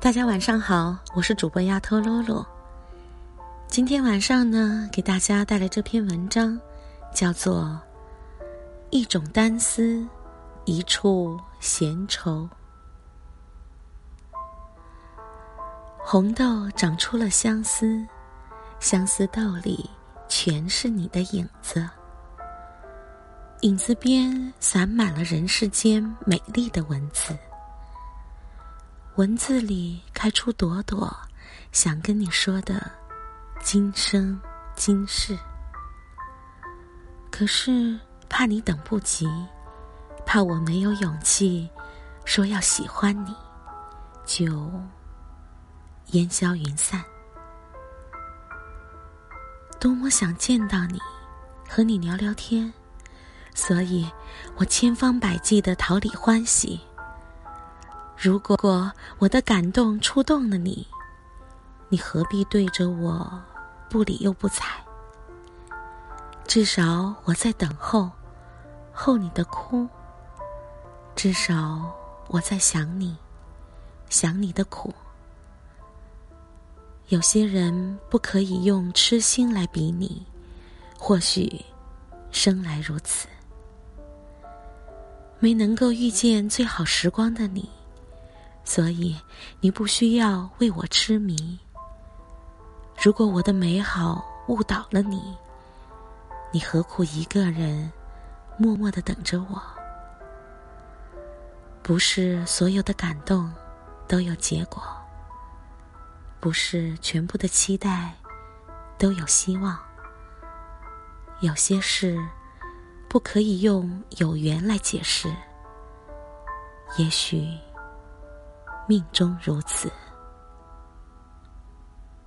大家晚上好，我是主播丫头洛洛。今天晚上呢，给大家带来这篇文章，叫做《一种单丝，一处闲愁》。红豆长出了相思，相思豆里全是你的影子，影子边散满了人世间美丽的文字。文字里开出朵朵想跟你说的今生今世，可是怕你等不及，怕我没有勇气说要喜欢你，就烟消云散。多么想见到你，和你聊聊天，所以我千方百计的桃李欢喜。如果我的感动触动了你，你何必对着我不理又不睬？至少我在等候，候你的哭。至少我在想你，想你的苦。有些人不可以用痴心来比拟，或许生来如此，没能够遇见最好时光的你。所以，你不需要为我痴迷。如果我的美好误导了你，你何苦一个人默默的等着我？不是所有的感动都有结果，不是全部的期待都有希望。有些事不可以用有缘来解释，也许。命中如此。